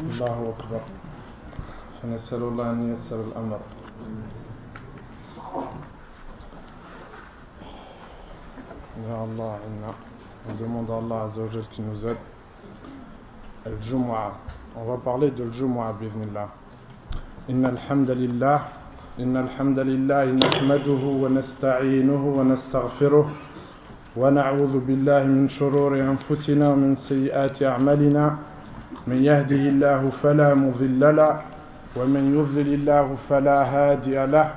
الله أكبر فنسأل الله أن ييسر الأمر Ya Allah, on demande à Allah Azzawajal qui nous aide. Al-Jumu'ah. On va parler de Al-Jumu'ah, bismillah. إن الحمد لله إن الحمد لله نحمده ونستعينه ونستغفره ونعوذ بالله من شرور أنفسنا ومن سيئات أعمالنا من يهده الله فلا مضل له ومن يضلل الله فلا هادي له.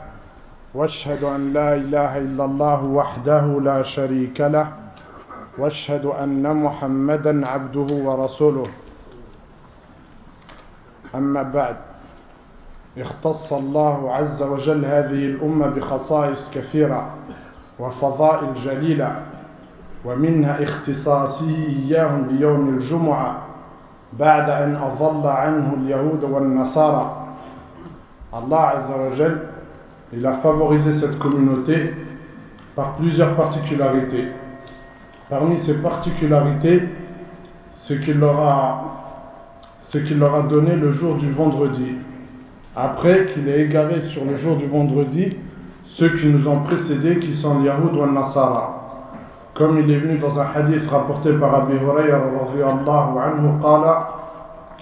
واشهد أن لا إله إلا الله وحده لا شريك له واشهد أن محمدا عبده ورسوله. أما بعد اختص الله عز وجل هذه الأمة بخصائص كثيرة وفضائل جليلة ومنها اختصاصه إياهم بيوم الجمعة. بعد أن أضل عنه اليهود والنصارى Allah Azza wa Jal, il a favorisé cette communauté par plusieurs particularités. Parmi ces particularités, ce qu'il leur a, ce qu'il leur a donné le jour du vendredi. Après qu'il ait égaré sur le jour du vendredi ceux qui nous ont précédés, qui sont les Yahoud ou Nasara. Comme il est venu dans un hadith rapporté par Abi Hurayrah radhiyallahu anhu, قال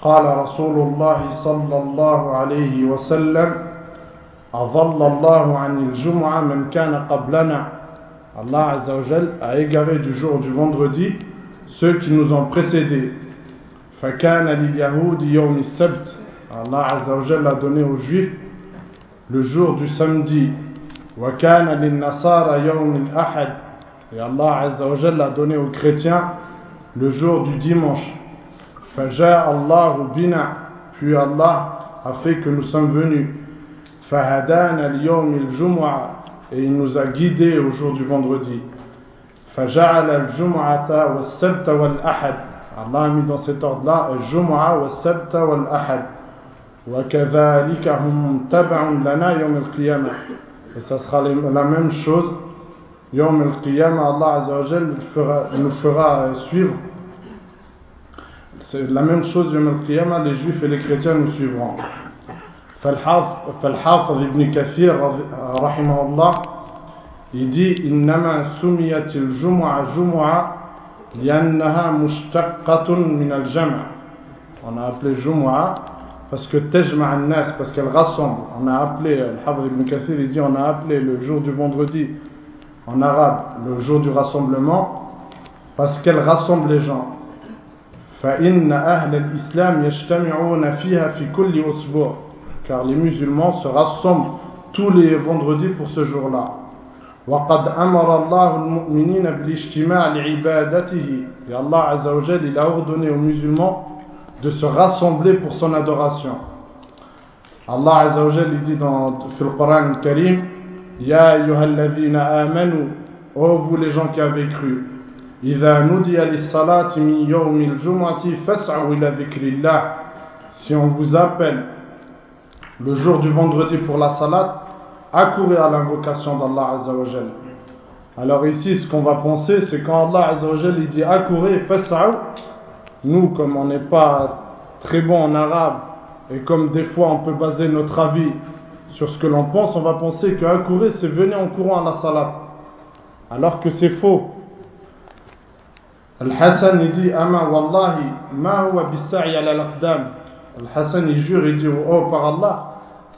قال رسول الله صلى الله عليه وسلم أظل الله عن الجمعة من كان قبلنا Allah Azza wa Jal a égaré du jour du vendredi ceux qui nous ont précédés. فكان لليهود يوم السبت Allah Azza wa Jal a donné aux juifs le jour du samedi. وكان للنصارى يوم الأحد Et Allah Azza wa Jal a donné aux chrétiens le jour du dimanche. فجاء الله بنا puis Allah a fait que nous sommes venus فهدانا اليوم الجمعة et il nous a guidés au jour du vendredi فجعل الجمعة والسبت والأحد Allah a mis dans cet ordre-là الجمعة والسبت والأحد وكذلك هم تبع لنا يوم القيامة et ça sera la même chose يوم القيامة Allah Azza wa Jal nous fera suivre c'est la même chose يوم القيامة les juifs et les chrétiens nous suivront فالحافظ ابن كثير رحمه الله يدي إنما سميت الجمعة جمعة لأنها مشتقة من الجمع on a appelé جمعة parce que تجمع الناس parce qu'elle rassemble on a appelé الحافظ ابن كثير il dit on a appelé le jour du vendredi en arabe le jour du rassemblement parce qu'elle rassemble les gens فإن أهل الإسلام يجتمعون فيها في كل أسبوع car les musulmans se rassemblent tous les vendredis pour ce jour-là. وقد أمر الله المؤمنين بالاجتماع لعبادته et Allah Azza wa Jal, il a ordonné aux musulmans de se rassembler pour son adoration. Allah Azza wa Jal, il dit dans في القرآن الكريم يا أيها الذين آمنوا ô vous les gens qui avez cru إذا نودي للصلاة من يوم الجمعة فاسعوا إلى ذكر الله si on vous appelle le jour du vendredi pour la salat, accourez à l'invocation d'Allah Azzawajal. Alors ici, ce qu'on va penser, c'est quand Allah Azzawajal il dit accourez, fas'aw, nous, comme on n'est pas très bon en arabe, et comme des fois on peut baser notre avis sur ce que l'on pense, on va penser que accourez, c'est venir en courant à la salat. Alors que c'est faux. Al-Hassan il dit Ama wallahi ma huwa bisa'i ala al-aqdam. Al-Hassan il jure, il dit Oh par Allah,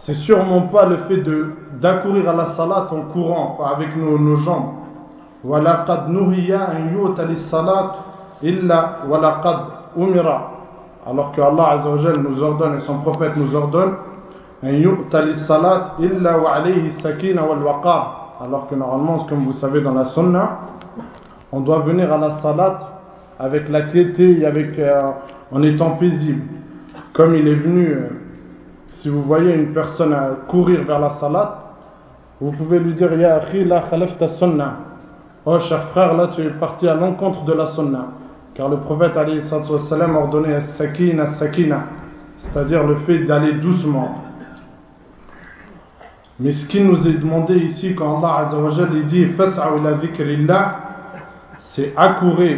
c'est sûrement pas le fait de d'accourir à la salat en courant avec nos, nos jambes. وَلَقَدْ نُهِيَ أَنْ يُؤْتَ لِلصَّلَاةِ إِلَّا وَلَقَدْ أُمِرَ Alors que Allah Azza wa Jal nous ordonne et son prophète nous ordonne أَنْ يُؤْتَ لِلصَّلَاةِ إِلَّا وَعَلَيْهِ السَّكِينَ وَالْوَقَارِ Alors que normalement, comme vous savez dans la sunna, on doit venir à la salat avec la quiété et avec, euh, en étant paisible. Comme il est venu... Euh, si vous voyez une personne courir vers la salat, vous pouvez lui dire Ya akhi la khalafta sunnah. Oh cher frère, là tu es parti à l'encontre de la sunna. Car le prophète alayhi sallam ordonnait as-sakina sakina, c'est-à-dire le fait d'aller doucement. Mais ce qui nous est demandé ici quand Allah Azza wa dit fas'au ila dhikrillah, c'est accourir,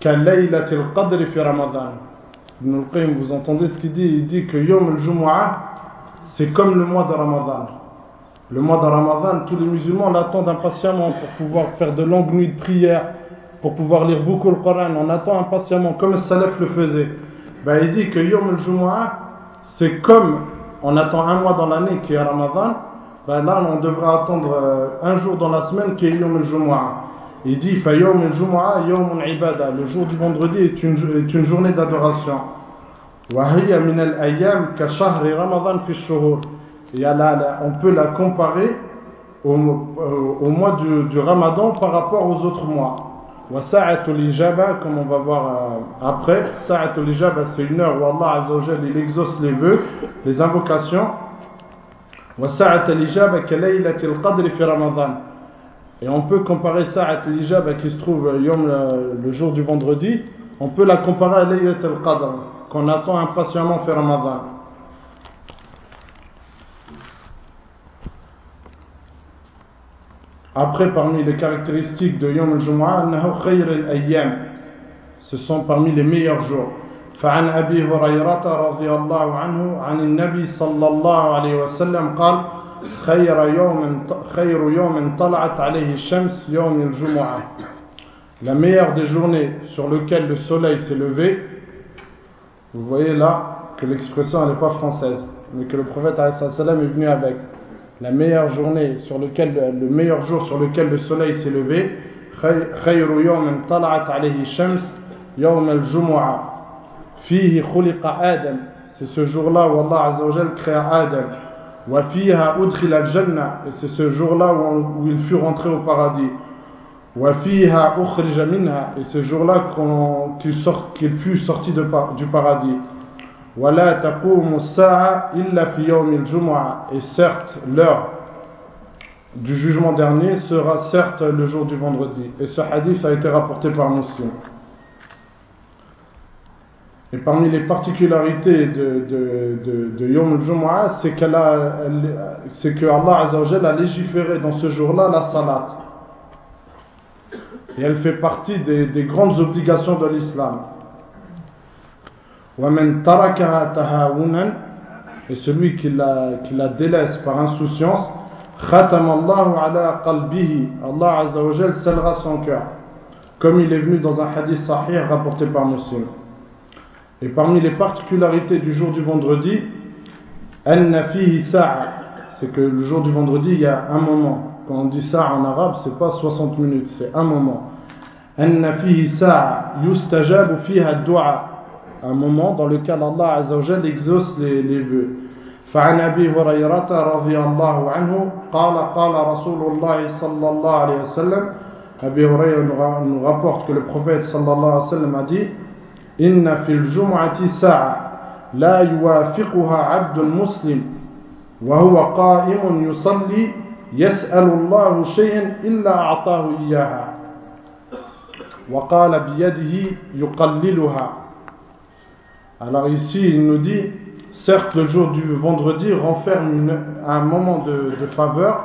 qu'à Laylatil Qadr fi Ramadan. Ibn vous entendez ce qu'il dit? Il dit que Yom al-Jumu'ah, c'est comme le mois de Ramadan. Le mois de Ramadan, tous les musulmans l'attendent impatiemment pour pouvoir faire de longues nuits de prière, pour pouvoir lire beaucoup le Coran. On attend impatiemment, comme le Salaf le faisait. Ben, il dit que Yom al-Jumu'ah, c'est comme on attend un mois dans l'année qui est Ramadan, ben, là on devra attendre euh, un jour dans la semaine qui est Yom al-Jumu'ah. Il dit Fayom Jumu'ah, Yom Ibada. Le jour du vendredi est une, est une journée d'adoration. Wahiya min al-ayyam kachahri Ramadan fi shuhur. Et on peut la comparer au, euh, au mois du, du, Ramadan par rapport aux autres mois. Wa sa'atul ijaba, comme on va voir euh, après, sa'atul ijaba, c'est une heure où Allah Azzawajal il exauce les vœux, les invocations. Wa sa'atul ijaba ka laylatil qadri fi Ramadan. Et on peut comparer sa'atul ijaba qui se trouve yom, le, le jour du vendredi, on peut la comparer à laylatul qadr, qu'on attend impatiemment fi Ramadan. Après, parmi les caractéristiques de Yom al-Jumu'ah, أنه خير الأيام. Ce sont parmi les meilleurs jours. فعن أبي هريرة رضي الله عنه عن النبي صلى الله عليه وسلم قال خير يوم خير يوم طلعت عليه الشمس يوم الجمعة. La meilleure des journées sur lequel le soleil s'est levé, vous voyez là que l'expression n'est pas française, mais que le prophète sallam est venu avec la meilleure journée sur lequel le meilleur jour sur lequel le soleil s'est levé خير يوم طلعت عليه الشمس يوم الجمعة فيه خلق آدم c'est ce jour-là où Allah Azza wa Jal créa Adam Wafiha udkhil al-janna, et c'est ce jour-là où, il fut rentré au paradis. Wafiha ukhrija minha, et ce jour-là qu'il fut sorti du paradis. Wala taqumu sa'a illa fi et certes l'heure du jugement dernier sera certes le jour du vendredi. Et ce hadith a été rapporté par Muslim. Et parmi les particularités de, Yom al-Jum'ah, c'est, qu'elle que Allah a légiféré dans ce jour-là la salat. Et elle fait partie des, grandes obligations de l'islam. Et celui qui la, qui la délaisse par insouciance, Allah Azzawajal scellera son cœur. Comme il est venu dans un hadith sahih rapporté par Muslim. et parmi les particularités du jour du vendredi أَنَّ فِيهِ سَاعَ c'est que le jour du vendredi il y a un moment quand on dit ça en arabe c'est pas 60 minutes c'est un moment أَنَّ فِيهِ سَاعَ يُسْتَجَابُ فِيهَا الدُّعَى un moment dans lequel Allah Azza wa Jal exauce les, les vœux. فعن أبي هريرة رضي الله عنه قال قال رسول الله صلى الله عليه وسلم Abi Huraira nous rapporte que le prophète sallallahu alayhi wa sallam a dit إن في الجمعة ساعة لا يوافقها عبد مسلم وهو قائم يصلي يسأل الله شيئا إلا أعطاه إياها وقال بيده يقللها Alors ici, il nous dit, certes, le jour du vendredi renferme une, un moment de, de faveur.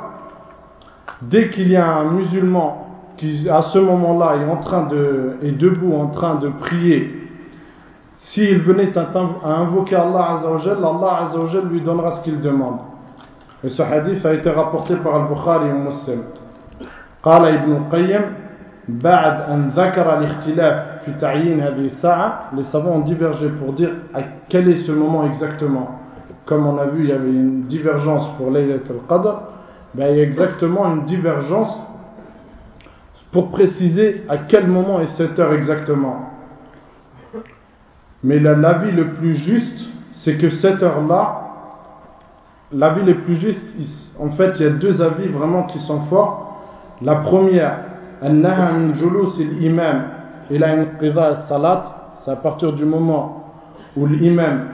Dès qu'il y a un musulman qui, à ce moment-là, est en train de, est debout, en train de prier, s'il venait à, à invoquer Allah Azzawajal, Allah Azzawajal lui donnera ce qu'il demande. Et ce hadith a été rapporté par Al-Bukhari et Muslim. قال ابن القيم بعد أن ذكر الاختلاف في تعيين هذه الساعة les savants ont divergé pour dire à quel est ce moment exactement comme on a vu il y avait une divergence pour Laylat al-Qadr ben, il y a exactement une divergence pour préciser à quel moment est cette heure exactement mais l'avis le plus juste c'est que cette heure là l'avis le plus juste en fait il y a deux avis vraiment qui sont forts la première أنها من جلوس الإمام إلى انقضاء الصلاة c'est à partir du moment où l'imam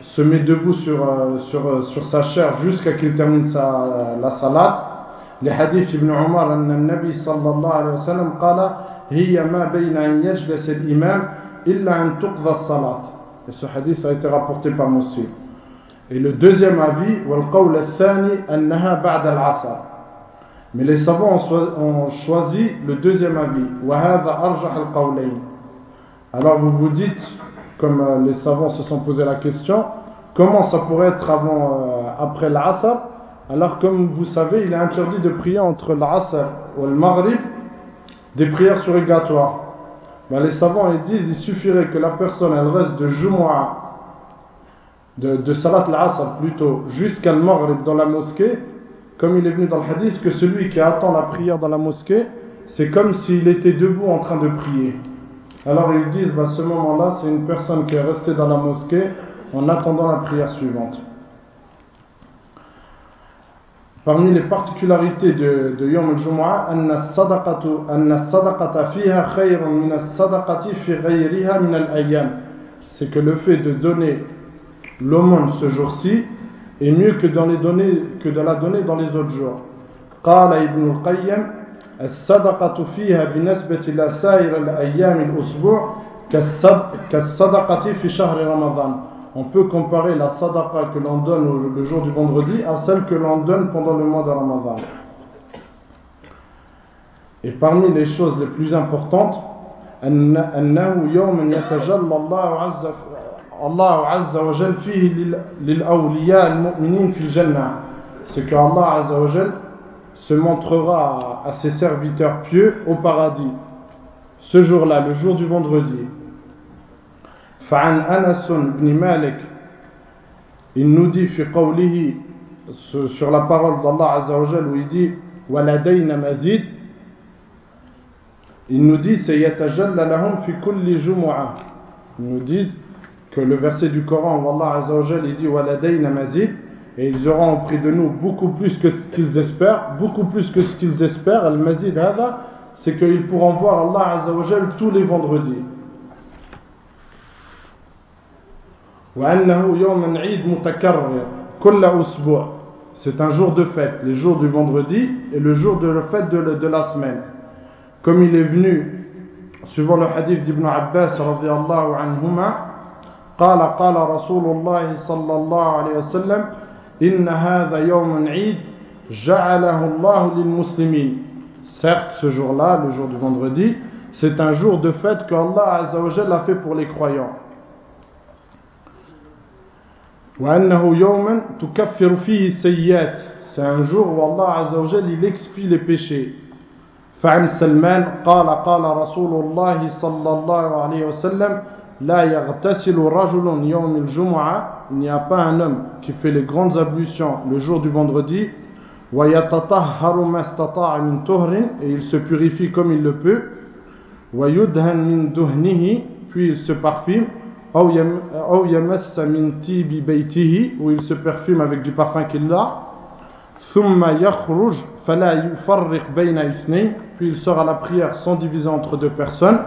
se met debout sur, euh, sur, euh, sur sa chair jusqu'à qu'il termine sa, la salat. Les hadiths Ibn Omar, النبي صلى الله عليه وسلم قال هي ما بين أن يجلس الإمام illa an tuqda salat. Et ce hadith a été rapporté par Moussi. Et le deuxième avis, wal al-thani al-'asr. Mais les savants ont choisi le deuxième avis, al-qawlayn. Alors vous vous dites comme euh, les savants se sont posé la question, comment ça pourrait être avant euh, après l'Asr? Alors comme vous savez, il est interdit de prier entre l'Asr et le Maghrib des prières surrogatoires. Ben, les savants ils disent il suffirait que la personne elle reste de Jumu'ah, de, Salat l'Asr plutôt, jusqu'à le Maghrib dans la mosquée, comme il est venu dans le hadith, que celui qui attend la prière dans la mosquée, c'est comme s'il était debout en train de prier. Alors ils disent, à ce moment-là, c'est une personne qui est restée dans la mosquée en attendant la prière suivante. Parmi les particularités de, de Yom al-Jumu'ah, c'est que le fait de donner l'aumône ce jour-ci est mieux que, dans les donner, que de la donner dans les autres jours. قال ابن القيم الصدقة فيها بالنسبة إلى سائر الأيام الأسبوع كالصدقة في شهر رمضان on peut comparer la sadaqa que l'on donne le jour du vendredi à celle que l'on donne pendant le mois de Ramadan. Et parmi les choses les plus importantes, أنه يوم يتجلى الله عز الله عز وجل فيه للأولياء المؤمنين في الجنة. C'est que Allah عز وجل se montrera à ses serviteurs pieux au paradis. Ce jour-là, le jour du vendredi. فعن أنس بن مالك il nous dit في قوله sur la parole d'Allah Azza wa Jal où il dit ولدينا مزيد il nous dit سيتجلى لهم في كل جمعة ils nous disent que le verset du Coran où Allah Azza wa Jal il dit ولدينا مزيد et ils auront auprès de nous beaucoup plus que ce qu'ils espèrent beaucoup plus que ce qu'ils espèrent al-mazid هذا c'est qu'ils pourront voir Allah Azza wa Jal tous les vendredis c'est un jour de fête, les jours du vendredi et le jour de la fête de, de la semaine. Comme il est venu, suivant le hadith d'Ibn Abbas radiallahu anhuma, قال قال رسول الله صلى الله عليه وسلم إن هذا يوم عيد جعله الله للمسلمين Certes, ce jour-là, le jour du vendredi, c'est un jour de fête que Allah Azza wa Jalla a fait pour les croyants. وأنه يوما تكفر فيه السيئات c'est un jour où Allah عز وجل il expie les péchés فعن سلمان قال قال رسول الله صلى الله عليه وسلم لا يغتسل رجل يوم الجمعة il n'y a pas un homme qui fait les grandes ablutions le jour du vendredi ويتطهر ما استطاع من طهر et il se purifie comme il le peut ويدهن من دهنه puis il se parfume ou il se perfume avec du parfum qu'il a. Puis il sort à la prière sans diviser entre deux personnes.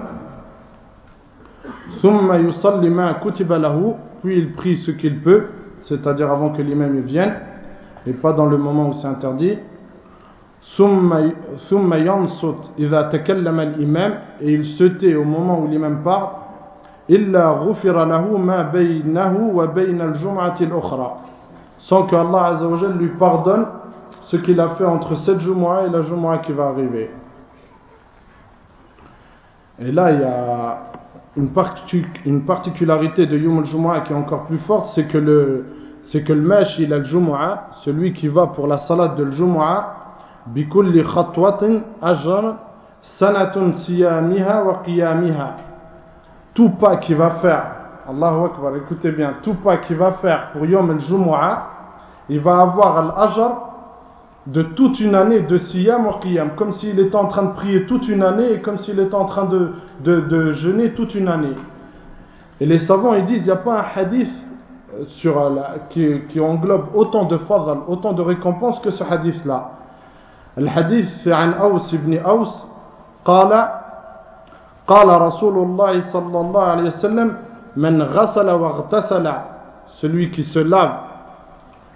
Puis il prie ce qu'il peut c'est-à-dire avant que l'imam vienne et pas dans le moment où c'est interdit. Et il se tait au moment où l'imam parle إلا غفر له ما بينه وبين الجمعة الأخرى sans que Allah Azza wa lui pardonne ce qu'il a fait entre cette Jumu'ah et la Jumu'ah qui va arriver. Et là, il y a une, partic une particularité de Yom al-Jumu'ah qui est encore plus forte, c'est que le c'est que le mashi al-Jumu'ah, celui qui va pour la salade de al-Jumu'ah, bikulli khatwatin ajran sanatun siyamiha wa qiyamiha tout pas qu'il va faire, Allahu Akbar, écoutez bien, tout pas qu'il va faire pour Yom el-Jumu'ah, il va avoir l'ajr de toute une année de siyam ou qiyam, comme s'il était en train de prier toute une année et comme s'il était en train de, de, de, jeûner toute une année. Et les savants ils disent, il n'y a pas un hadith sur la, qui, qui, englobe autant de fadl, autant de récompenses que ce hadith-là. Le hadith c'est un Aus ibn Aus, قال قال رسول الله صلى الله عليه وسلم من غسل واغتسل celui qui se lave.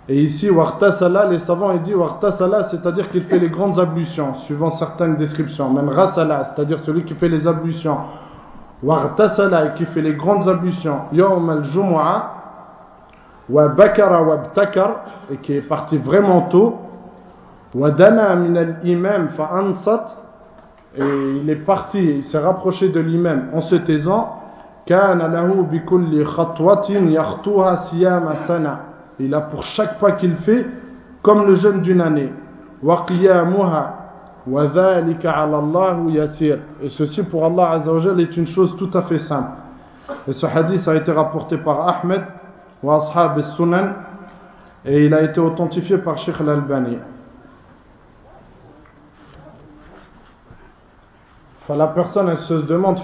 Et ici, Wartasala, les savants ils disent Wartasala, c'est-à-dire qu'il fait les grandes ablutions, suivant certaines descriptions. Même Rasala, c'est-à-dire celui qui fait les ablutions. Wartasala, qui fait les grandes ablutions. Yawm al-Jumu'ah, wa bakara wa btakar, et qui est parti vraiment tôt. Wa dana min al-imam fa ansat, et il est parti, il s'est rapproché de l'imam en se taisant. Il a pour chaque pas qu'il fait comme le jeûne d'une année. Et ceci pour Allah Azza wa Jalla est une chose tout à fait simple. Et ce hadith a été rapporté par Ahmed et il a été authentifié par Sheikh Al-Albani. La personne elle se demande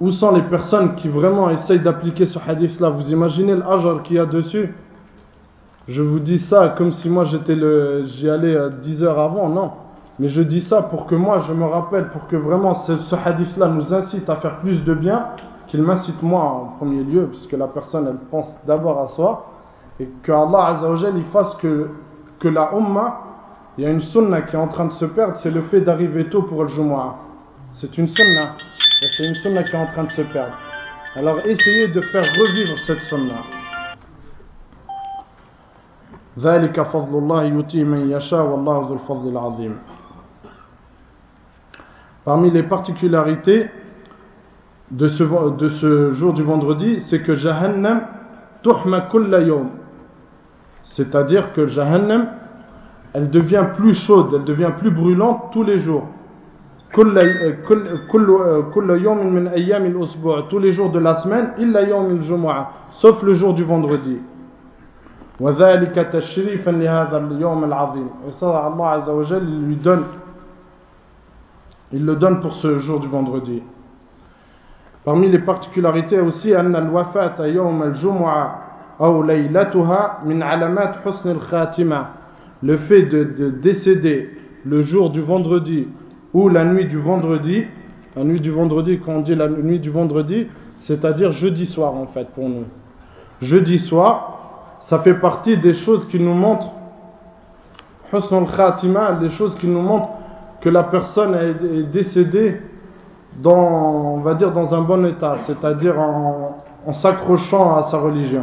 où sont les personnes qui vraiment essayent d'appliquer ce hadith-là? Vous imaginez l'ajr qu'il y a dessus? Je vous dis ça comme si moi j'étais j'y allais 10 heures avant, non. Mais je dis ça pour que moi je me rappelle, pour que vraiment ce, ce hadith-là nous incite à faire plus de bien, qu'il m'incite moi en premier lieu, puisque la personne elle pense d'abord à soi, et que Allah Azzawajal il fasse que, que la Ummah, il y a une sunna qui est en train de se perdre, c'est le fait d'arriver tôt pour le Jumu'ah. C'est une sunna. Et c'est une sunna qui est en train de se perdre. Alors essayez de faire revivre cette sunna. ذلك فضل الله يؤتيه من يشاء والله ذو الفضل العظيم. Parmi les particularités de ce, de ce jour du vendredi, c'est que Jahannam tuhma kulla yawm. C'est-à-dire que Jahannam, elle devient plus chaude, elle devient plus brûlante tous les jours. كل كل كل كل يوم من أيام الأسبوع tous les jours de la semaine إلا يوم الجمعة sauf le jour du vendredi وذلك تشريفا لهذا اليوم العظيم et ça Allah Azza wa Jal il lui donne il le donne pour ce jour du vendredi parmi les particularités aussi أن الوفاة يوم الجمعة أو ليلتها من علامات حسن الخاتمة le fait de, de décéder le jour du vendredi ou la nuit du vendredi, la nuit du vendredi, quand on dit la nuit du vendredi, c'est-à-dire jeudi soir en fait pour nous. Jeudi soir, ça fait partie des choses qui nous montrent, husnul khatima, des choses qui nous montrent que la personne est décédée dans, on va dire, dans un bon état, c'est-à-dire en s'accrochant à sa religion.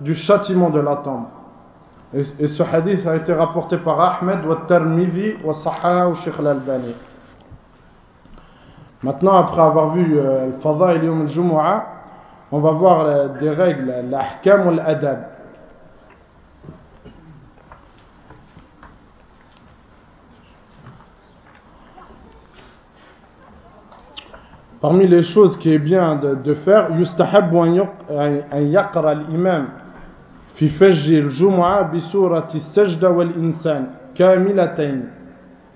du châtiment de la tombe. Et, et ce hadith a été rapporté par Ahmed, wa Tirmidhi, wa Sahah, ou Sheikh al-Albani. Maintenant, après avoir vu euh, le Fadail Yom al-Jumu'ah, on va voir euh, des règles, l'ahkam ou l'adab. Parmi les choses qui est bien de, de faire, يستحب أن يقرأ الإمام في فجر الجمعة بسورة السجدة والإنسان كاملتين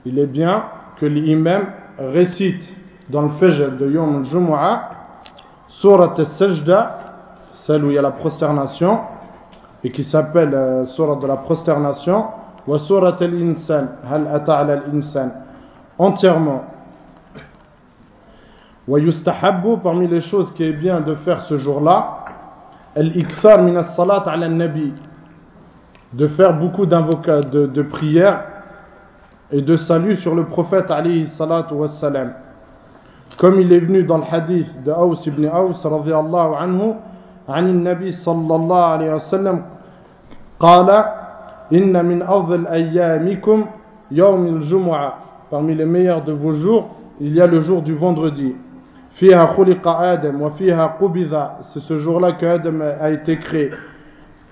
Il est bien que l'imam récite dans le fajr de Yom al-Jumu'ah Surat al-Sajda, celle où il y a la prosternation, et qui s'appelle euh, Surat de la prosternation, wa Surat al-Insan, Hal ata'ala al-Insan, entièrement. Wa yustahabbu, parmi les choses qui est bien de faire ce jour-là, al-ikthar min as-salat ala nabi de faire beaucoup d'invoca de, de prières et de salut sur le prophète alayhi salatu wassalam comme il est venu dans le hadith de Aous ibn Aous radiyallahu anhu عن النبي صلى الله عليه وسلم قال إن من أفضل أيامكم يوم الجمعة parmi les meilleurs de vos jours il y a le jour du vendredi Fiha khuliqa Adam wa fiha. C'est ce jour-là que Adam a été créé.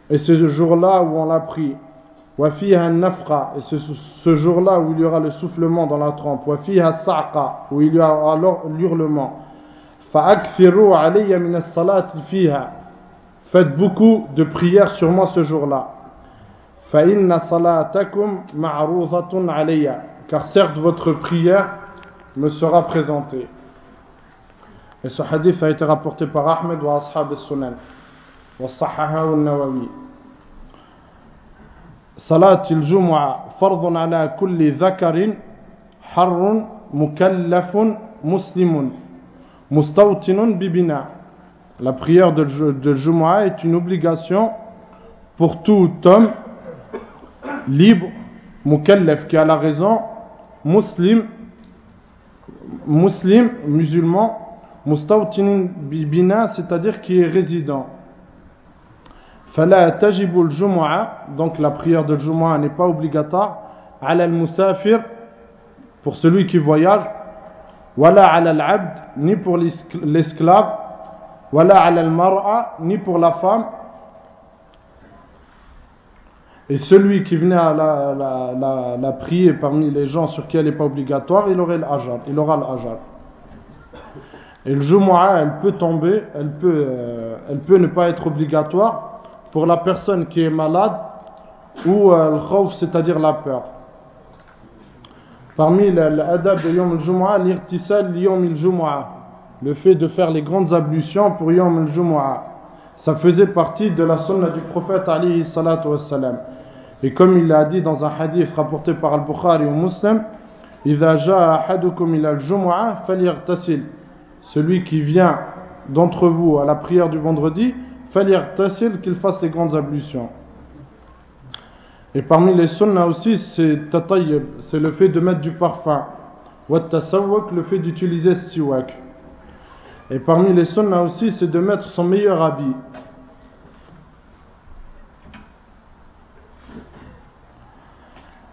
Et c'est ce jour-là où on l'a pris. Wa fiha. Et c'est ce jour-là où il y aura le soufflement dans la trompe. Wa fiha sa'qa. Où il y aura l'hurlement. Fa'akfiru alayya min as-salat fiha. Faites beaucoup de prières sur moi ce jour-là. Fa'inna salatakum ma'ruzatun alayya. Car certes votre prière me sera présentée. Et ce hadith a été rapporté par Ahmed wa Ashab al-Sunan. وصححه النووي صلاة الجمعة فرض على كل ذكر حر مكلف مسلم مستوطن ببناء La prière de, de Jumu'ah est une obligation pour tout homme libre, mukallaf, qui a la raison, muslim, muslim, musulman, mustawtinin bibina, c'est-à-dire qui est résident. Fala tajibul jumu'ah, donc la prière de Jumu'ah n'est pas obligatoire, ala al-musafir, pour celui qui voyage, wala ala al-abd, ni pour l'esclave, wala ala al-mar'a, ni pour la femme, et celui qui venait à la, la, prier parmi les gens sur qui elle n'est pas obligatoire, il aurait l'ajal, il aura l'ajal. Et le Jumu'ah, elle peut tomber, elle peut, euh, elle peut ne pas être obligatoire pour la personne qui est malade ou euh, le khawf, c'est-à-dire la peur. Parmi l'adab de Yom al-Jumu'ah, l'irtisal Yom al-Jumu'ah, le fait de faire les grandes ablutions pour Yom al-Jumu'ah. Ça faisait partie de la sunna du prophète alayhi salatu wassalam. Et comme il l'a dit dans un hadith rapporté par Al-Bukhari ou Muslim, إذا جاء أحدكم إلى الجمعة فليغتسل celui qui vient d'entre vous à la prière du vendredi, Tassil qu'il fasse les grandes ablutions. Et parmi les sunnahs aussi, c'est c'est le fait de mettre du parfum. Wattasawak, le fait d'utiliser siwak. Et parmi les sunnahs aussi, c'est de mettre son meilleur habit.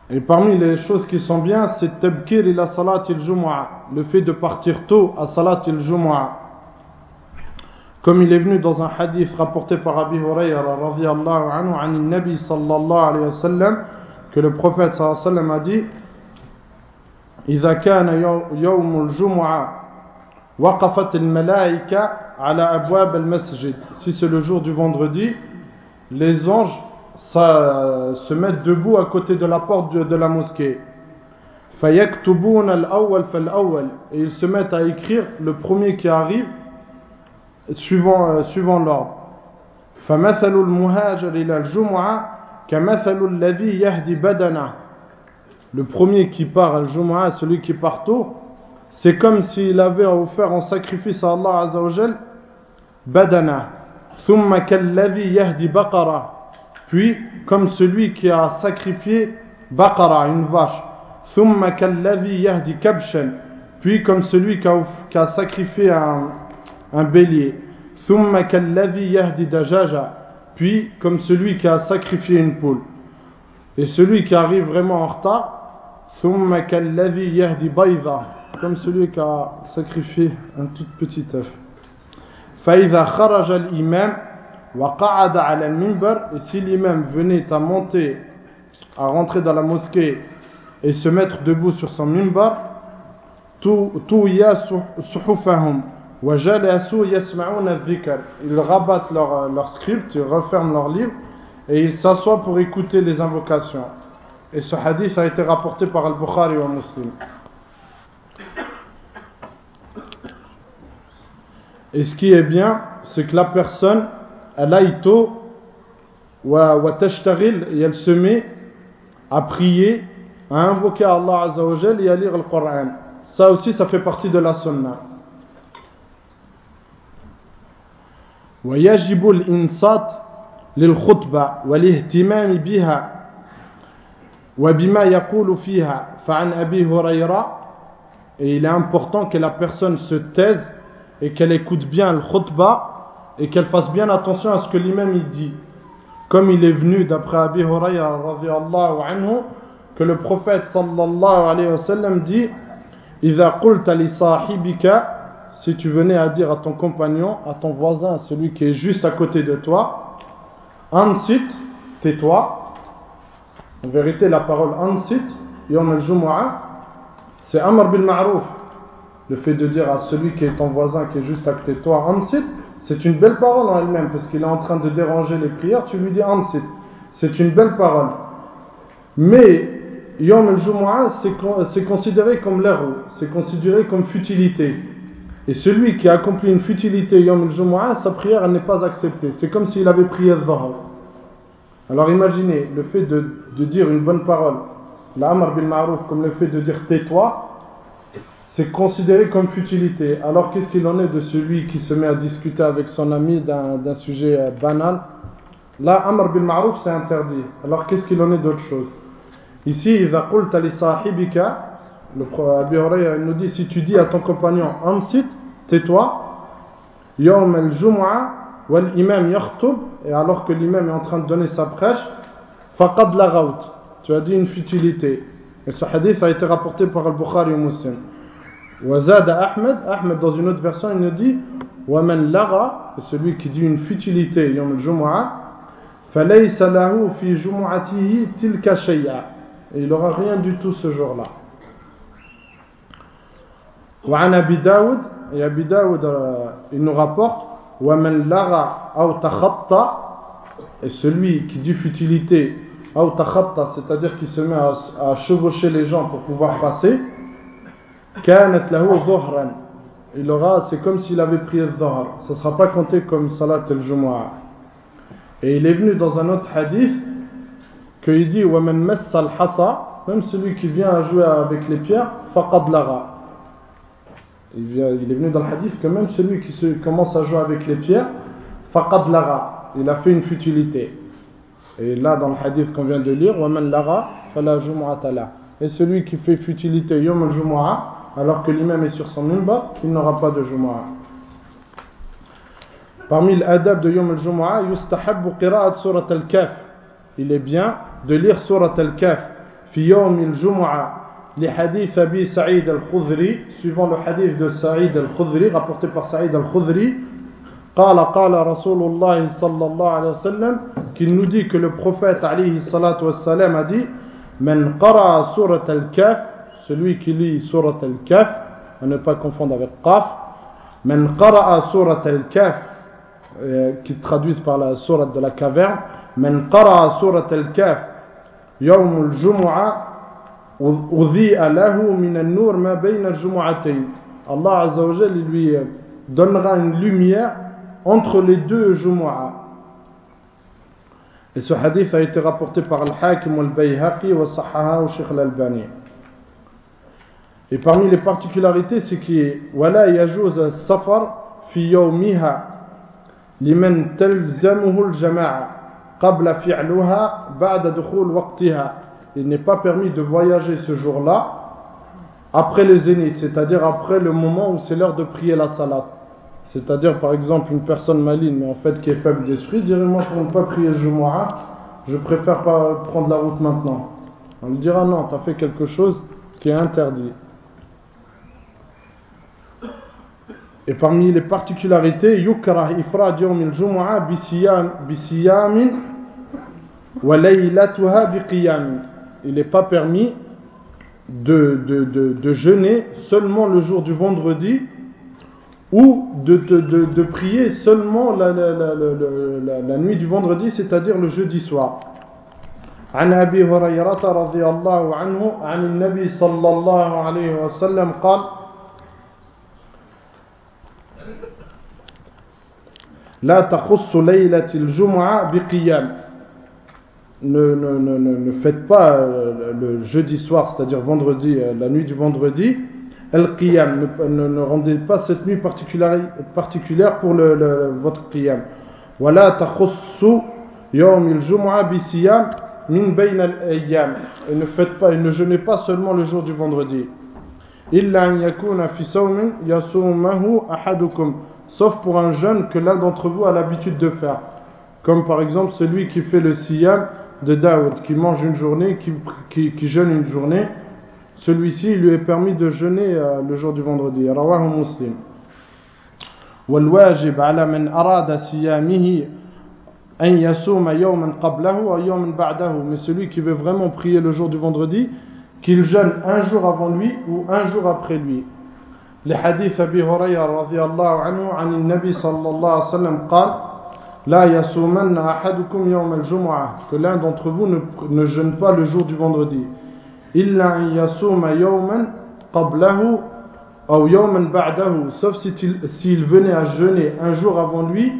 Et parmi les choses qui sont bien, c'est tabkir ila salat il-jumu'ah, le fait de partir tôt à salat il-jumu'ah. Comme il est venu dans un hadith rapporté par Abi Hurayra radhiyallahu anhu an nabi sallallahu alayhi wa sallam que le prophète sallallahu alayhi wa sallam a dit إذا كان يوم الجمعة وقفت الملائكة على أبواب المسجد si c'est le jour du vendredi les anges ça, se mettent debout à côté de la porte de, de la mosquée. Et ils se mettent à écrire le premier qui arrive suivant, euh, suivant l'ordre. Le premier qui part al Jumu'ah, celui qui part tôt, c'est comme s'il avait offert en sacrifice à Allah Azza wa Jal badana. ثم كالذي يهدي بقره puis comme celui qui a sacrifié Baqara, une vache, ثم كالذي يهدي كبشا puis comme celui qui a, qui a sacrifié un, un bélier, ثم كالذي يهدي دجاجا puis comme celui qui a sacrifié une poule. Et celui qui arrive vraiment en retard, ثم كالذي يهدي بيضا comme celui qui a sacrifié un tout petit œuf. فإذا خرج الإمام et si l'imam venait à monter, à rentrer dans la mosquée et se mettre debout sur son mimbar, ils rabattent leur, leur script, ils referment leur livre et ils s'assoient pour écouter les invocations. Et ce hadith a été rapporté par Al-Bukhari ou Muslim. Et ce qui est bien, c'est que la personne elle aille tôt et elle se met à prier, à invoquer Allah Azza wa Jal et à lire le Coran. Ça aussi, ça fait partie de la sunna. ويجب الإنصات للخطبة والاهتمام بها وبما يقول فيها فعن أبي هريرة et il est important que la personne se taise et qu'elle écoute bien le khutbah et qu'elle fasse bien attention à ce que l'imam il dit. Comme il est venu d'après Abi Huraira anhu que le prophète sallallahu alayhi wa sallam dit "Idha qulta li sahibika" si tu venais à dire à ton compagnon, à ton voisin, à celui qui est juste à côté de toi, ansit, tais-toi. En vérité, la parole ansit, yom al-jumu'ah, c'est amr bil ma'ruf. Le fait de dire à celui qui est ton voisin, qui est juste à côté de toi, ansit, c'est une belle parole en elle-même, parce qu'il est en train de déranger les prières, tu lui dis Ansit. C'est une belle parole. Mais Yom al-Jumu'ah, c'est considéré comme l'erreur, c'est considéré comme futilité. Et celui qui a accompli une futilité Yom al-Jumu'ah, sa prière n'est pas acceptée. C'est comme s'il avait prié Zahar. Alors imaginez le fait de, dire une bonne parole, l'Amr bil Ma'ruf, comme le fait de dire tais-toi, c'est considéré comme futilité. Alors qu'est-ce qu'il en est de celui qui se met à discuter avec son ami d'un sujet euh, banal Là, Amr bil Ma'ruf, c'est interdit. Alors qu'est-ce qu'il en est d'autre chose Ici, إذا قلت لصاحبك le Abu Huraira nous dit si tu dis à ton compagnon Ansit, tais-toi, Yom al-Jum'a, wal imam yakhtub, et alors que l'imam est en train de donner sa prêche, faqad la Tu as dit une futilité. Et ce hadith a été rapporté par Al-Bukhari et Muslim. Wazada Ahmed, Ahmed dans une autre version, il nous dit Waman lara, c'est celui qui dit une futilité, Yom al-Jum'a, falaysa lahu fi jumu'atihi tilka shay'a. Et il n'aura rien du tout ce jour-là. وعن أبي داود et Abi Daoud il nous rapporte ومن لغى أو تخطى et celui qui dit futilité أو تخطى c'est-à-dire qui se met à, à chevaucher les gens pour pouvoir passer كانت له ظهرا il aura, c'est comme s'il avait prié Dhuhr. Ça ne sera pas compté comme Salat al-Jumu'ah. Et il est venu dans un autre hadith qu'il dit wa men mess al hasa Même celui qui vient à jouer avec les pierres, Faqad Lara. Il, vient il est venu dans le hadith que même celui qui se commence à jouer avec les pierres, Faqad Lara. Il a fait une futilité. Et là, dans le hadith qu'on vient de lire, wa Waman Lara, Fala Jumu'atala. Et celui qui fait futilité Yom al-Jumu'ah, alors que l'imam est sur son minbar, il n'aura pas de jumu'ah. Parmi l'adab de yom al-jumu'ah, yustahabbu qira'at surat al-kaf. Il est bien de lire surat al-kaf fi yom al-jumu'ah لحديث أبي سعيد الخضري suivant le hadith de Saïd al-Khudri rapporté par Saïd al-Khudri قال قال رسول الله صلى الله عليه وسلم qu'il nous dit que le prophète عليه الصلاة والسلام a dit من قرأ سورة الكهف celui qui lit Surat al-Kaf, à ne pas confondre avec Qaf, Men qara'a Surat al-Kaf, euh, qui traduisent par la Surat de la caverne, Men qara'a Surat al-Kaf, Yawm al-Jumu'a, Udhi'a lahu min al-Nur ma bayna al-Jumu'atayn. Allah Azza wa Jal lui euh, donnera une lumière entre les deux Jumu'a. Et ce hadith a été rapporté par Al-Hakim al-Bayhaqi wa Sahaha au Sheikh al-Albani. Et parmi les particularités, c'est qu'il y ولا يجوز السفر في يومها لمن تلزمه الجماعة قبل فعلها بعد دخول وقتها il n'est pas permis de voyager ce jour-là après les zéniths, c'est-à-dire après le moment où c'est l'heure de prier la salat. C'est-à-dire, par exemple, une personne maligne, mais en fait qui est faible d'esprit, dirait Moi, pour ne pas prier le Jumu'ah, je préfère pas prendre la route maintenant. On lui dira Non, tu as fait quelque chose qui est interdit. Et parmi les particularités, yukrah ifrad yawm al-jumu'ah bisiyamin wa laylatuha biqiyamin il n'est pas permis de, de, de, de, jeûner seulement le jour du vendredi ou de, de prier seulement la, la, la, la, nuit du vendredi, c'est-à-dire le jeudi soir. عن أبي هريرة رضي الله عنه عن النبي صلى الله عليه وسلم قال La ne, ne, ne, ne, faites pas euh, le jeudi soir, c'est-à-dire vendredi, euh, la nuit du vendredi, al qiyam. Ne, rendez pas cette nuit particulière, pour le, votre qiyam. Wala takhussu yawm al-jum'a bi min bayn al-ayyam. Et ne faites pas, et ne jeûnez pas seulement le jour du vendredi. Illa an yakuna fi sawmin yasumahu ahadukum Sauf pour un jeûne que l'un d'entre vous a l'habitude de faire. Comme par exemple celui qui fait le siyam de Daoud qui mange une journée, qui, qui, qui jeûne une journée, celui-ci lui est permis de jeûner euh, le jour du vendredi. Rawahu Muslim. والواجب على من أراد صيامه أن يصوم يوما قبله أو يوما بعده mais celui qui veut vraiment prier le jour du vendredi qu'il jeûne un jour avant lui ou un jour après lui لحديث أبي هريرة رضي الله عنه عن النبي صلى الله عليه وسلم قال لا يصومن أحدكم يوم الجمعة que l'un d'entre vous ne, ne jeûne pas le jour du vendredi إلا أن يصوم يوما قبله أو يوما بعده sauf s'il venait à jeûner un jour avant lui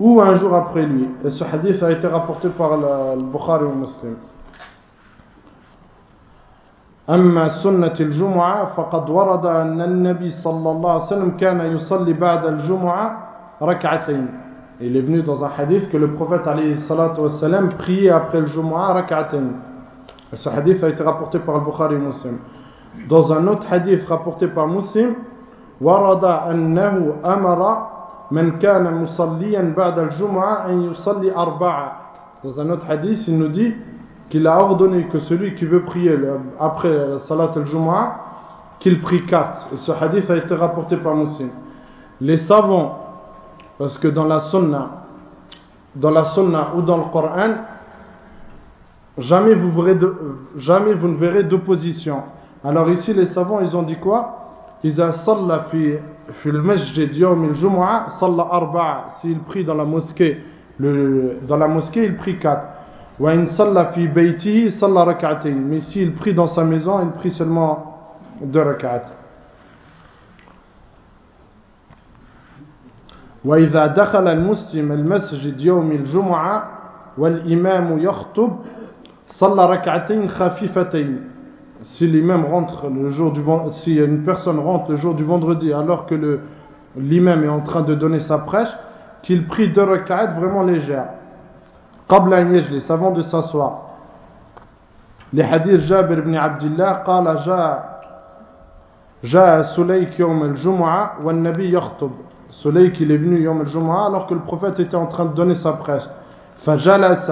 ou un jour après lui et ce hadith a été rapporté par le, Bukhari ou Muslim أما سنة الجمعة فقد ورد أن النبي صلى الله عليه وسلم كان يصلي بعد الجمعة ركعتين Il est venu dans un hadith que le prophète wassalam priait après le Jumu'ah rak'atayn. Et ce hadith a été rapporté par le Bukhari Muslim. Dans un autre hadith rapporté par Muslim, ورد أنه أمر من كان مصليا بعد الجمعة أن يصلي أربعة. Dans un autre hadith, il nous dit qu'il a ordonné que celui qui veut prier après la salat al-Jumu'ah, qu'il prie quatre. Et ce hadith a été rapporté par Muslim. Les savants, parce que dans la sunna, dans la sunna ou dans le Coran, jamais vous, ne verrez d'opposition. Alors ici, les savants, ils ont dit quoi? Ils ont fi fil masjid yawm al-jumu'ah, salla arba'a. S'il prie dans la mosquée, dans la mosquée, il prie quatre. وإن صلى في بيته صلى ركعتين mais s'il prie dans sa maison il prie seulement deux ركعات وإذا دخل المسلم المسجد يوم الجمعة والإمام يخطب صلى ركعتين خفيفتين si l'imam rentre le jour du ven- si une personne rentre le jour du vendredi alors que le l'imam est en train de donner sa prêche qu'il prie deux rak'at vraiment légères قبل أن يجلس avant de s'asseoir لحديث جابر بن عبد الله قال جاء جاء سليك يوم الجمعة والنبي يخطب Sulaik il est venu يوم الجمعة alors que le prophète était en train de donner sa prêche فجلس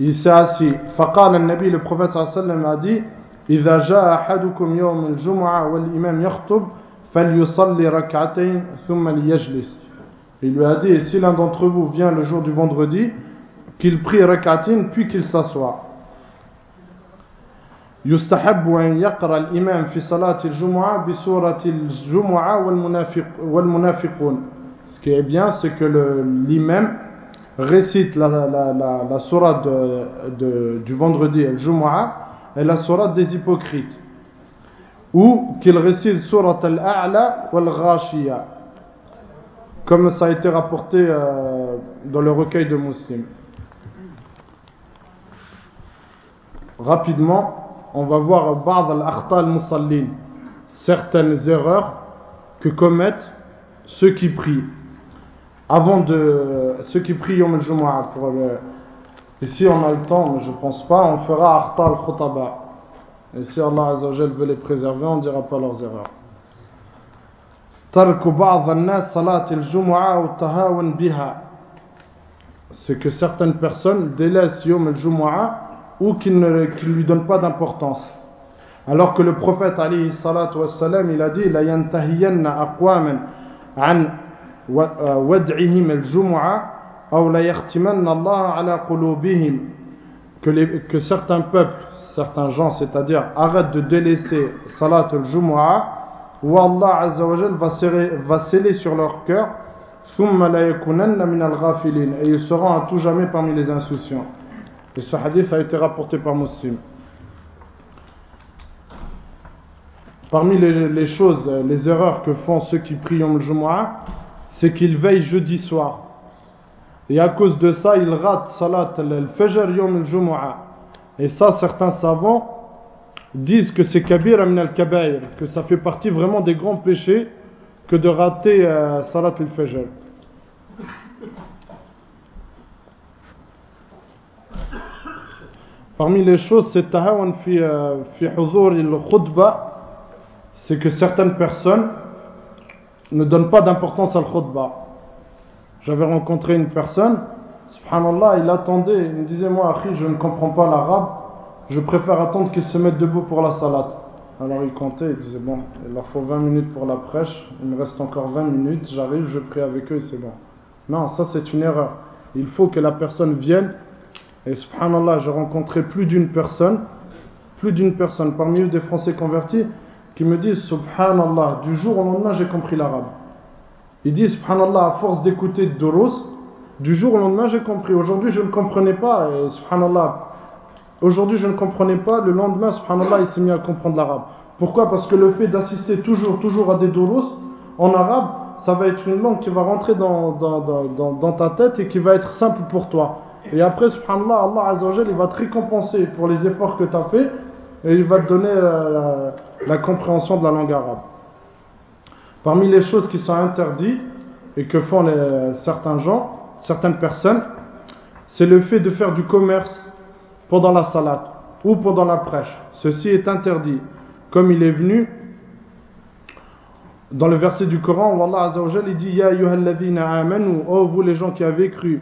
il s'est assis فقال النبي le prophète صلى الله عليه وسلم a dit إذا جاء أحدكم يوم الجمعة والإمام يخطب فليصلي ركعتين ثم ليجلس il lui a dit et si l'un d'entre vous vient le jour du vendredi qu'il prie rak'atin puis qu'il s'assoit يستحب أن يقرأ الإمام في صلاة الجمعة بسورة الجمعة والمنافق والمنافقون ce qui est bien c'est que le- l'imam récite la, la, la, la sourate de, de, du vendredi le Jumu'ah et la sourate des hypocrites ou qu'il récite surat al-A'la wal Ghashiya comme ça a été rapporté euh, dans le recueil de Muslim rapidement on va voir ba'd al-akhta al-musallin certaines erreurs que commettent ceux qui prient avant de ceux qui prient Yom al-Jumu'ah pour le ici on a le temps mais je pense pas on fera akhta al-khutaba et si Allah Azza wa Jal veut les préserver on dira pas leurs erreurs ترك بعض الناس صلاة الجمعة والتهاون بها c'est que certaines personnes délaissent Yom al-Jumu'ah ou qu'ils ne qu'ils lui donnent pas d'importance alors que le prophète alayhi salatu wassalam il a dit la yantahiyanna aqwaman an wa- wad'ihim al-jumu'ah aw la yahtimanna Allah ala qulubihim que, les- que certains peuples certains gens c'est-à-dire arrêtent de délaisser salat al-jumu'ah ou Allah azza wa jal va serrer- va sceller sur leur cœur ثم لا يكونن من الغافلين et ils seront à tout jamais parmi les insouciants et ce hadith a été rapporté par Muslim Parmi les, choses, les erreurs que font ceux qui prient Yom Jumu'ah, c'est qu'ils veillent jeudi soir. Et à cause de ça, ils ratent Salat al-Fajr Yom Jumu'ah. Et ça, certains savants disent que c'est Kabir min al-Kabair, que ça fait partie vraiment des grands péchés que de rater euh, Salat al-Fajr. Parmi les choses, c'est euh, fi huzur al-khutbah, c'est que certaines personnes ne donnent pas d'importance à al-khutbah. J'avais rencontré une personne, subhanallah, il attendait, il me disait, moi, Akhi, je ne comprends pas l'arabe, je préfère attendre qu'il se mette debout pour la salat. Alors il comptait, il disait, bon, il leur faut 20 minutes pour la prêche, il me reste encore 20 minutes, j'arrive, je prie avec eux et c'est bon. Non, ça c'est une erreur. Il faut que la personne vienne, et subhanallah, j'ai rencontré plus d'une personne, plus d'une personne, parmi eux des Français convertis, qui me disent Subhanallah, du jour au lendemain j'ai compris l'arabe. Ils disent Subhanallah, à force d'écouter Durus, du jour au lendemain j'ai compris. Aujourd'hui je ne comprenais pas, et Subhanallah, aujourd'hui je ne comprenais pas, le lendemain Subhanallah il s'est mis à comprendre l'arabe. Pourquoi? Parce que le fait d'assister toujours, toujours à des Durus en arabe, ça va être une langue qui va rentrer dans ta tête et qui va être simple pour toi. Et après, subhanallah, Allah Azzawajal, il va te récompenser pour les efforts que tu as fait et il va te donner la, compréhension de la langue arabe. Parmi les choses qui sont interdites et que font certains gens, certaines personnes, c'est le fait de faire du commerce pendant la salade ou pendant la prêche. Ceci est interdit. Comme il est venu dans le verset du Coran où Allah Azzawajal il dit Ya ayyuhalladhina amanu, oh vous les gens qui avez cru,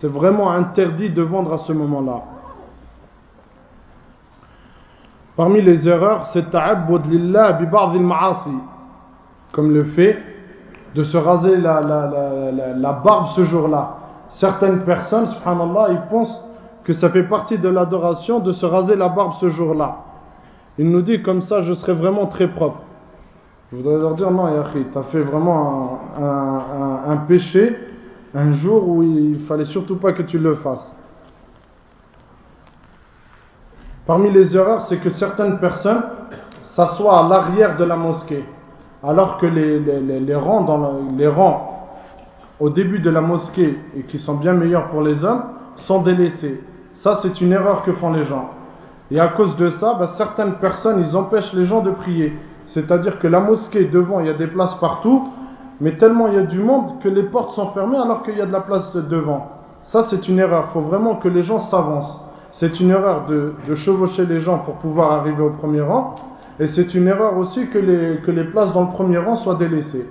c'est vraiment interdit de vendre à ce moment-là. Parmi les erreurs c'est ta'abbud lillah bi al-ma'asi comme le fait de se raser la, la, la, la, barbe ce jour-là. Certaines personnes subhanallah ils pensent que ça fait partie de l'adoration de se raser la barbe ce jour-là. Il nous dit comme ça je serai vraiment très propre. Je voudrais leur dire, non, Yahri, tu as fait vraiment un, un, péché un jour où il fallait surtout pas que tu le fasses. Parmi les erreurs, c'est que certaines personnes s'assoient à l'arrière de la mosquée, alors que les, les, les, rangs dans le, les rangs au début de la mosquée, et qui sont bien meilleurs pour les hommes, sont délaissés. Ça, c'est une erreur que font les gens. Et à cause de ça, bah, certaines personnes, ils empêchent les gens de prier. C'est-à-dire que la mosquée, devant, il y a des places partout, mais tellement il y a du monde que les portes sont fermées alors qu'il y a de la place devant. Ça, c'est une erreur. Il faut vraiment que les gens s'avancent. C'est une erreur de, de, chevaucher les gens pour pouvoir arriver au premier rang. Et c'est une erreur aussi que les, que les places dans le premier rang soient délaissées.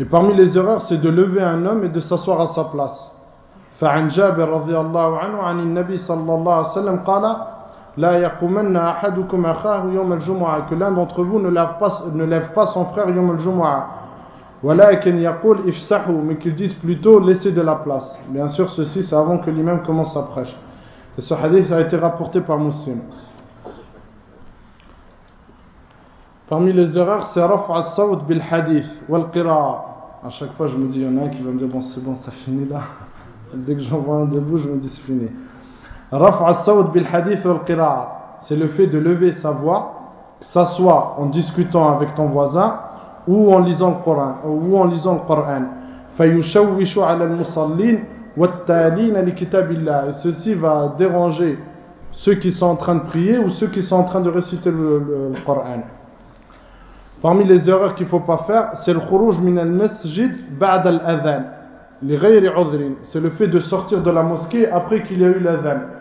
Et parmi les erreurs, c'est de lever un homme et de s'asseoir à sa place. فعن جابر رضي الله عنه عن النبي صلى الله عليه وسلم قال que l'un d'entre vous ne lève, pas, ne lève pas son frère yom al-jumu'ah. Mais qu'ils disent plutôt laissez de la place. Bien sûr ceci c'est avant que l'imam commence sa prêche. Et ce hadith a été rapporté par Muslim. Parmi les erreurs c'est raf'a sawt bil hadith wal qira'a à chaque fois je me dis il y en a un qui va me dire bon c'est bon ça finit là. Dès que j'en vois un debout je me dis c'est fini c'est le fait de lever sa voix, que ça soit en discutant avec ton voisin ou en lisant le Coran. Ou en le Coran. Et ceci va déranger ceux qui sont en train de prier ou ceux qui sont en train de réciter le, le, le Coran. Parmi les erreurs qu'il ne faut pas faire, c'est le khuruj min al-masjid ba'd al-adhan. C'est le fait de sortir de la mosquée après qu'il y a eu l'adhan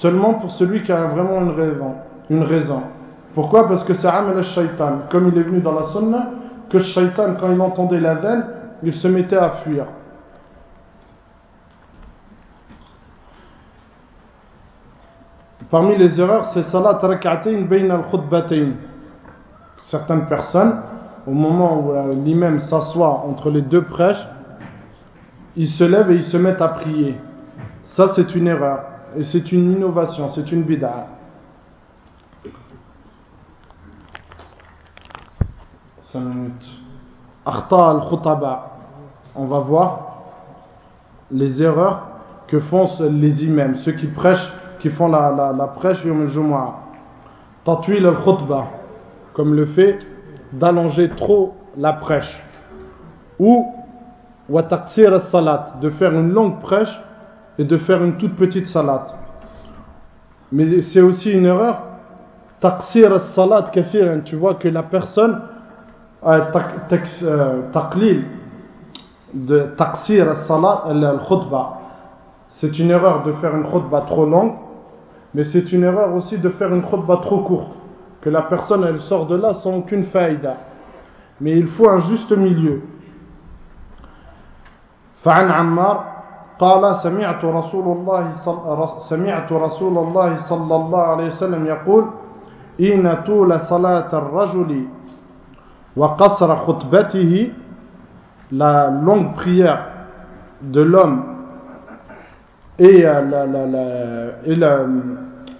seulement pour celui qui a vraiment une raison. Une raison. Pourquoi? Parce que c'est Amal al-Shaytan. Comme il est venu dans la sunna, que le shaitan, quand il entendait la veine, il se mettait à fuir. Parmi les erreurs, c'est salat rak'atayn bayn al-khutbatayn. Certaines personnes, au moment où l'imam s'assoit entre les deux prêches, ils se lèvent et ils se mettent à prier. Ça, c'est une erreur. Et c'est une innovation, c'est une bid'a. minutes. Akhta al-khutaba. On va voir les erreurs que font les imams, ceux qui prêchent, qui font la, prêche yom al-jumu'ah. Tatwil al-khutba, comme le fait d'allonger trop la prêche. Ou wa al-salat, de faire une longue prêche et de faire une toute petite salade. Mais c'est aussi une erreur. Taqsir as-salat kafiran. Tu vois que la personne a euh, taqlil de taqsir as-salat al-khutbah. C'est une erreur de faire une khutbah trop longue Mais c'est une erreur aussi de faire une khutbah trop courte. Que la personne, elle sort de là sans aucune faïda. Mais il faut un juste milieu. فعن عمار قال سمعت رسول الله سمعت رسول الله صلى الله عليه وسلم يقول إن طول صلاة الرجل وقصر خطبته لا longue prière de l'homme et euh, la la la et la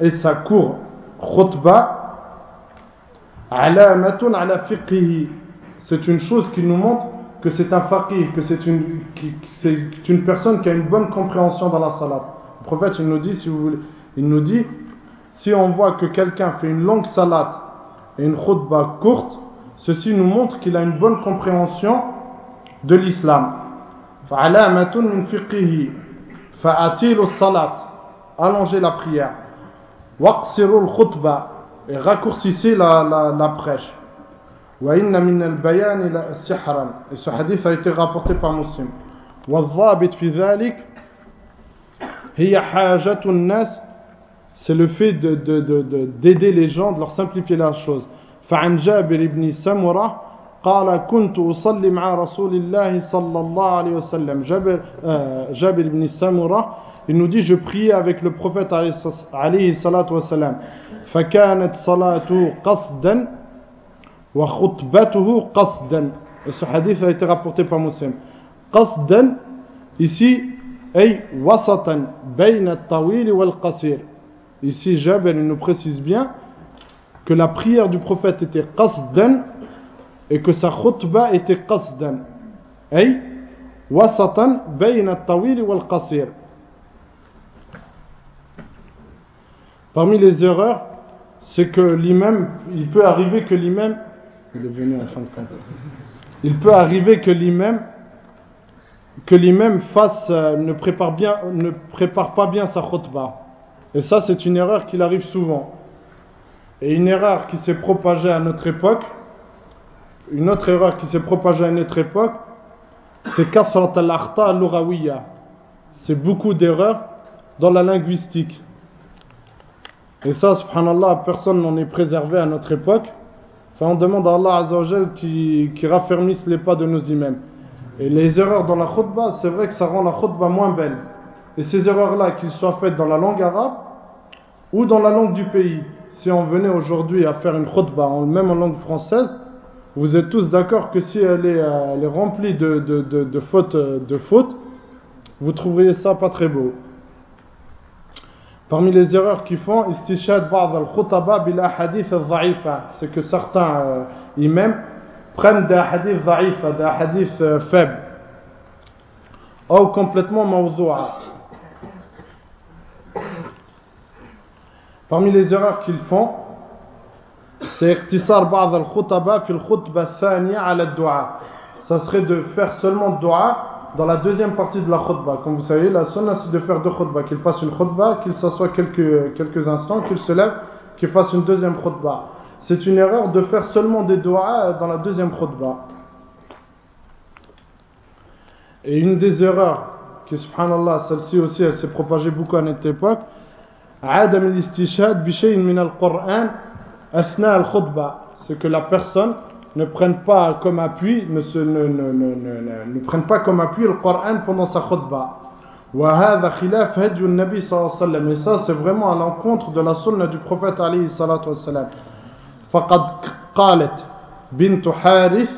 et sa cour khutba علامة على فقهه c'est une chose qui nous montre que c'est un faqih, que c'est une, c'est une personne qui a une bonne compréhension dans la salat. Le prophète il nous dit, si vous voulez, il nous dit, si on voit que quelqu'un fait une longue salat et une khutbah courte, ceci nous montre qu'il a une bonne compréhension de l'islam. فعلامة من فقهه فأتيل الصلاة allongez la prière واقصروا الخطبة et raccourcissez la, la, la prêche وإن من البيان سحرا. Et ce hadith a été rapporté والضابط في ذلك هي حاجة الناس c'est le fait de, de, de, de, d'aider les gens de leur simplifier la chose. فعن جابر بن سمرة قال كنت أصلي مع رسول الله صلى الله عليه وسلم. جابر, euh, جابر بن سمرة il nous dit je priais avec le prophète عليه الصلاة والسلام. فكانت صلاته قصدا وخطبته قصدا et ce hadith a été rapporté par Muslim قصدا ici أي وسطا بين الطويل والقصير ici Jabir nous précise bien que la prière du prophète était qasdan et que sa khutbah était qasdan أي وسطا بين الطويل والقصير Parmi les erreurs, c'est que l'imam, il peut arriver que l'imam, il peut arriver que l'imam, que l'imam fasse, euh, ne prépare bien, ne prépare pas bien sa khutbah. Et ça, c'est une erreur qui arrive souvent. Et une erreur qui s'est propagée à notre époque, une autre erreur qui s'est propagée à notre époque, c'est kasrat al-akhta al C'est beaucoup d'erreurs dans la linguistique. Et ça, subhanallah, personne n'en est préservé à notre époque. Enfin, on demande à Allah Azzawajal qui, qui raffermisse les pas de nos imams. Et les erreurs dans la khutbah, c'est vrai que ça rend la khutbah moins belle. Et ces erreurs-là, qu'elles soient faites dans la langue arabe ou dans la langue du pays. Si on venait aujourd'hui à faire une khutbah, même en langue française, vous êtes tous d'accord que si elle est, euh, remplie de, fautes, de fautes, vous trouveriez ça pas très beau. Parmi les erreurs qu'ils font, istishad ba'd al-khutaba bil ahadith al-dha'ifa, c'est que certains euh, imams prennent des hadiths dha'ifa, des hadiths euh, ou complètement mawzou'a. Parmi les erreurs qu'ils font, c'est ikhtisar ba'd al-khutaba fi al-khutba thaniya ala al-du'a. Ça serait de faire seulement dua dans la deuxième partie de la khutbah. Comme vous savez, la sunna c'est de faire deux khutbahs, qu'il fasse une khutbah, qu'il s'assoie quelques, quelques instants, qu'il se lève, qu'il fasse une deuxième khutbah. C'est une erreur de faire seulement des doigts dans la deuxième khutbah. Et une des erreurs, qui subhanallah, celle-ci aussi elle s'est propagée beaucoup à notre époque, c'est que la personne ne prennent pas comme appui, ne, se, ne, ne, ne, ne prennent pas comme appui le Coran pendant sa khutbah. وهذا خلاف هدي النبي صلى الله عليه وسلم et ça c'est vraiment à l'encontre de la sunna du prophète عليه الصلاة والسلام فقد قالت بنت حارث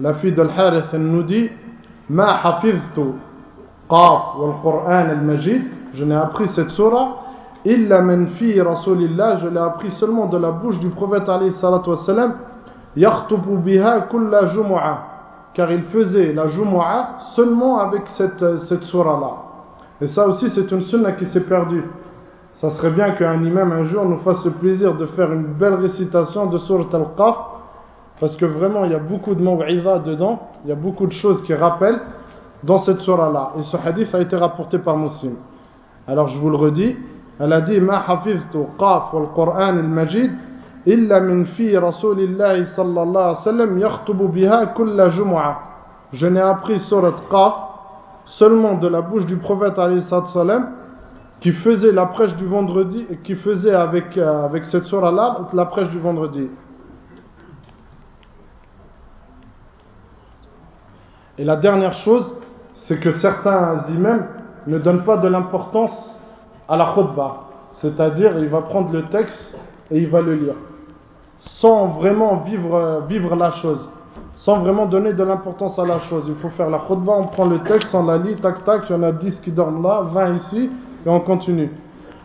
la fille de الحارث النودي ما حفظت قاف والقرآن المجيد je n'ai appris cette surah إلا من في رسول الله je l'ai appris seulement de la bouche du prophète عليه الصلاة والسلام car il faisait la Jumu'ah seulement avec cette, euh, cette surah-là. Et ça aussi, c'est une sunna qui s'est perdue. Ça serait bien qu'un imam un jour nous fasse le plaisir de faire une belle récitation de Surat Al-Qaf, parce que vraiment, il y a beaucoup de maw'iza dedans, il y a beaucoup de choses qui rappellent dans cette surah-là. Et ce hadith a été rapporté par Muslim. Alors je vous le redis, elle a dit « Ma hafiztu qaf wal-Qur'an al-Majid » إلا من في رسول الله صلى الله عليه وسلم يخطب بها كل جمعة Je n'ai appris surat Qaf seulement de la bouche du prophète عليه الصلاة والسلام qui faisait la prêche du vendredi, qui faisait avec, euh, avec cette surah-là la prêche du vendredi. Et la dernière chose, c'est que certains imams ne donnent pas de l'importance à la khutbah. C'est-à-dire, il va prendre le texte et il va le lire. Sans vraiment vivre, vivre la chose. Sans vraiment donner de l'importance à la chose. Il faut faire la khutbah, on prend le texte, on la lit, tac tac, il y en a 10 qui dorment là, 20 ici, et on continue.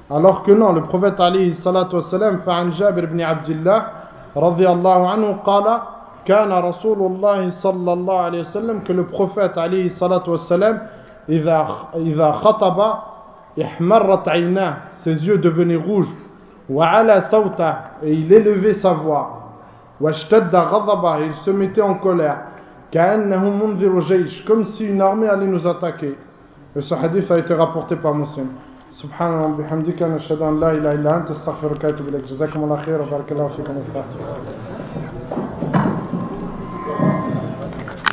Alors que non, le prophète alayhi salatu wassalam, فعن جابر بن عبد الله رضي الله عنه قال كان رسول الله صلى الله عليه وسلم que le prophète عليه الصلاة والسلام إذا إذا خطب احمرت عيناه ses yeux devenaient rouges وعلى صوته il élevait sa voix واشتد غضبه il se mettait en colère. كأنه منذر جيش comme si une armée allait nous attaquer. Et ce hadith a été rapporté par Muslim. سبحان الله بحمدك نشهد أن لا إله إلا أنت استغفرك وأتوب إليك جزاكم الله خير وبارك الله فيكم الفاتحة